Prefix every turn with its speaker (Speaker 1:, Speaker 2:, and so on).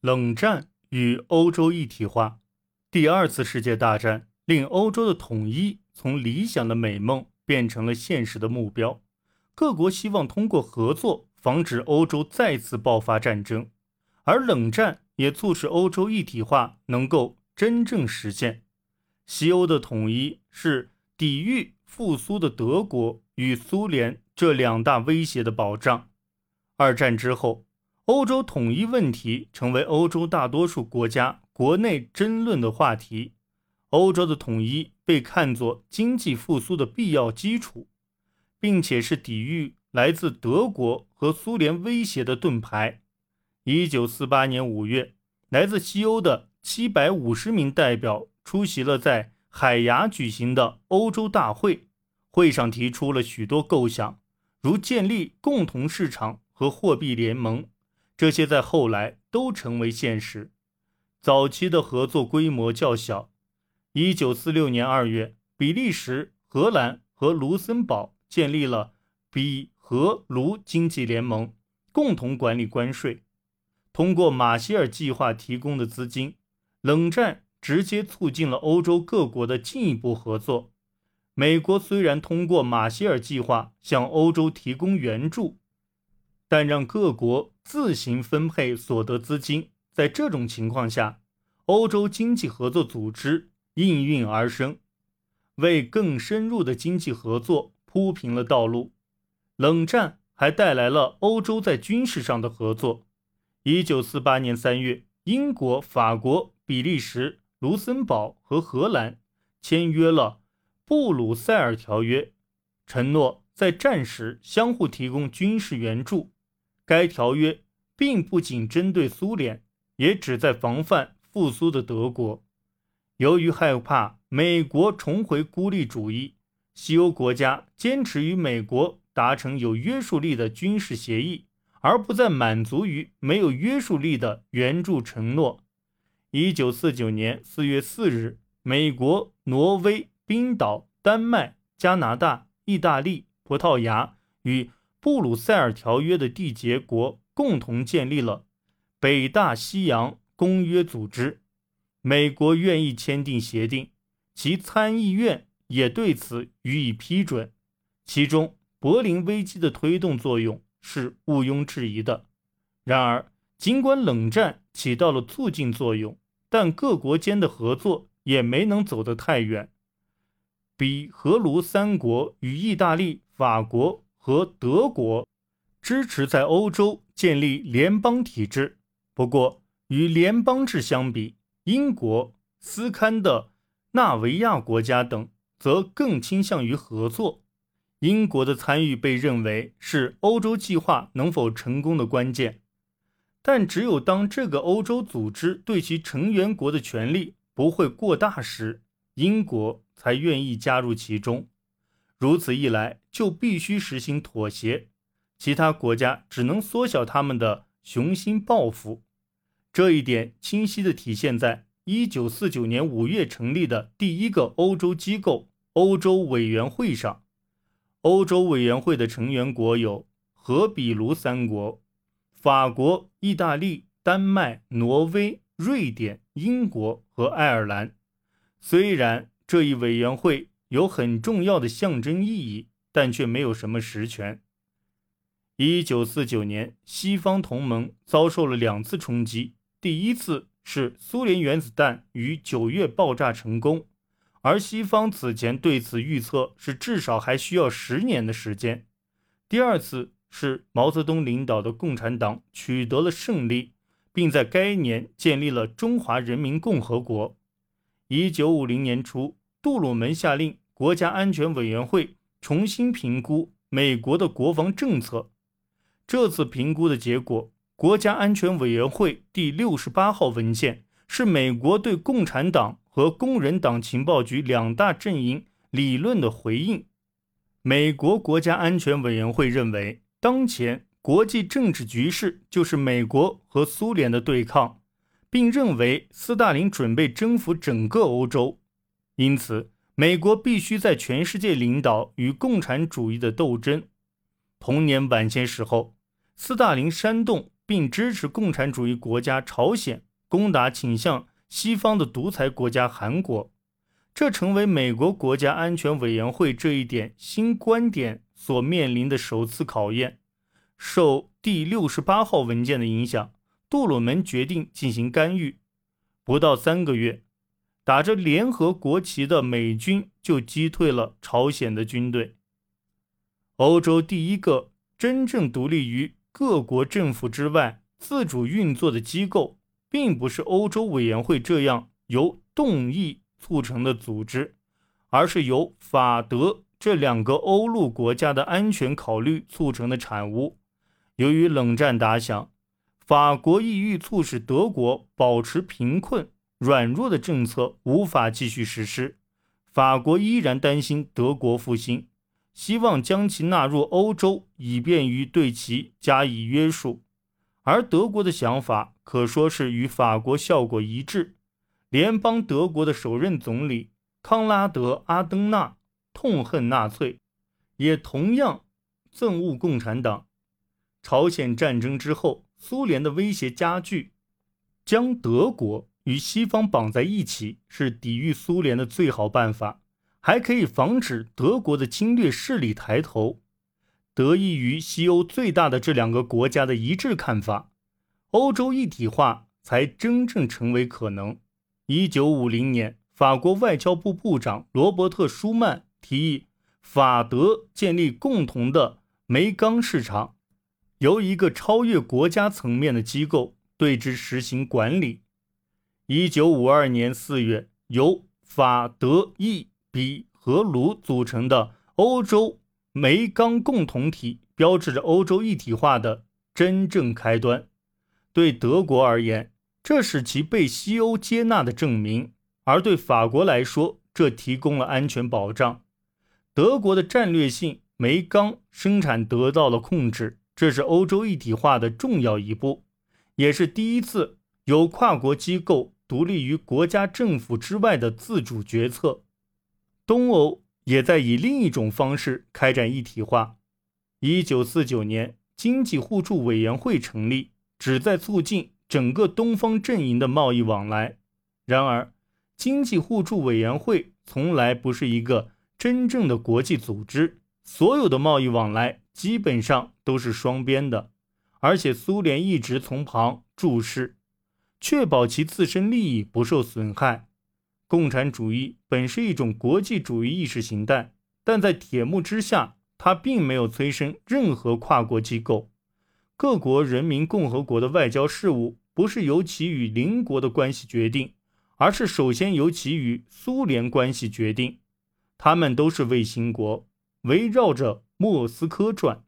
Speaker 1: 冷战与欧洲一体化。第二次世界大战令欧洲的统一从理想的美梦变成了现实的目标。各国希望通过合作防止欧洲再次爆发战争，而冷战也促使欧洲一体化能够真正实现。西欧的统一是抵御复苏的德国与苏联这两大威胁的保障。二战之后。欧洲统一问题成为欧洲大多数国家国内争论的话题。欧洲的统一被看作经济复苏的必要基础，并且是抵御来自德国和苏联威胁的盾牌。一九四八年五月，来自西欧的七百五十名代表出席了在海牙举行的欧洲大会，会上提出了许多构想，如建立共同市场和货币联盟。这些在后来都成为现实。早期的合作规模较小。一九四六年二月，比利时、荷兰和卢森堡建立了比荷卢经济联盟，共同管理关税。通过马歇尔计划提供的资金，冷战直接促进了欧洲各国的进一步合作。美国虽然通过马歇尔计划向欧洲提供援助。但让各国自行分配所得资金，在这种情况下，欧洲经济合作组织应运而生，为更深入的经济合作铺平了道路。冷战还带来了欧洲在军事上的合作。一九四八年三月，英国、法国、比利时、卢森堡和荷兰签约了布鲁塞尔条约，承诺在战时相互提供军事援助。该条约并不仅针对苏联，也旨在防范复苏的德国。由于害怕美国重回孤立主义，西欧国家坚持与美国达成有约束力的军事协议，而不再满足于没有约束力的援助承诺。一九四九年四月四日，美国、挪威、冰岛、丹麦、加拿大、意大利、葡萄牙与。布鲁塞尔条约的缔结国共同建立了北大西洋公约组织。美国愿意签订协定，其参议院也对此予以批准。其中，柏林危机的推动作用是毋庸置疑的。然而，尽管冷战起到了促进作用，但各国间的合作也没能走得太远。比荷卢三国与意大利、法国。和德国支持在欧洲建立联邦体制。不过，与联邦制相比，英国、斯堪的纳维亚国家等则更倾向于合作。英国的参与被认为是欧洲计划能否成功的关键。但只有当这个欧洲组织对其成员国的权力不会过大时，英国才愿意加入其中。如此一来，就必须实行妥协，其他国家只能缩小他们的雄心抱负。这一点清晰地体现在1949年5月成立的第一个欧洲机构——欧洲委员会上。欧洲委员会的成员国有荷比卢三国、法国、意大利、丹麦、挪威、瑞典、英国和爱尔兰。虽然这一委员会，有很重要的象征意义，但却没有什么实权。一九四九年，西方同盟遭受了两次冲击。第一次是苏联原子弹于九月爆炸成功，而西方此前对此预测是至少还需要十年的时间。第二次是毛泽东领导的共产党取得了胜利，并在该年建立了中华人民共和国。一九五零年初，杜鲁门下令。国家安全委员会重新评估美国的国防政策。这次评估的结果，国家安全委员会第六十八号文件是美国对共产党和工人党情报局两大阵营理论的回应。美国国家安全委员会认为，当前国际政治局势就是美国和苏联的对抗，并认为斯大林准备征服整个欧洲，因此。美国必须在全世界领导与共产主义的斗争。同年晚些时候，斯大林煽动并支持共产主义国家朝鲜攻打倾向西方的独裁国家韩国。这成为美国国家安全委员会这一点新观点所面临的首次考验。受第六十八号文件的影响，杜鲁门决定进行干预。不到三个月，打着联合国旗的美军就击退了朝鲜的军队。欧洲第一个真正独立于各国政府之外、自主运作的机构，并不是欧洲委员会这样由动议。促成的组织，而是由法德这两个欧陆国家的安全考虑促成的产物。由于冷战打响，法国意欲促使德国保持贫困软弱的政策无法继续实施，法国依然担心德国复兴，希望将其纳入欧洲，以便于对其加以约束。而德国的想法可说是与法国效果一致。联邦德国的首任总理康拉德·阿登纳痛恨纳粹，也同样憎恶共产党。朝鲜战争之后，苏联的威胁加剧，将德国与西方绑在一起是抵御苏联的最好办法，还可以防止德国的侵略势力抬头。得益于西欧最大的这两个国家的一致看法，欧洲一体化才真正成为可能。一九五零年，法国外交部部长罗伯特·舒曼提议，法德建立共同的煤钢市场，由一个超越国家层面的机构对之实行管理。一九五二年四月，由法德意比和卢组成的欧洲煤钢共同体，标志着欧洲一体化的真正开端。对德国而言，这是其被西欧接纳的证明，而对法国来说，这提供了安全保障。德国的战略性煤钢生产得到了控制，这是欧洲一体化的重要一步，也是第一次有跨国机构独立于国家政府之外的自主决策。东欧也在以另一种方式开展一体化。一九四九年，经济互助委员会成立，旨在促进。整个东方阵营的贸易往来，然而，经济互助委员会从来不是一个真正的国际组织，所有的贸易往来基本上都是双边的，而且苏联一直从旁注视，确保其自身利益不受损害。共产主义本是一种国际主义意识形态，但在铁幕之下，它并没有催生任何跨国机构。各国人民共和国的外交事务。不是由其与邻国的关系决定，而是首先由其与苏联关系决定。他们都是卫星国，围绕着莫斯科转。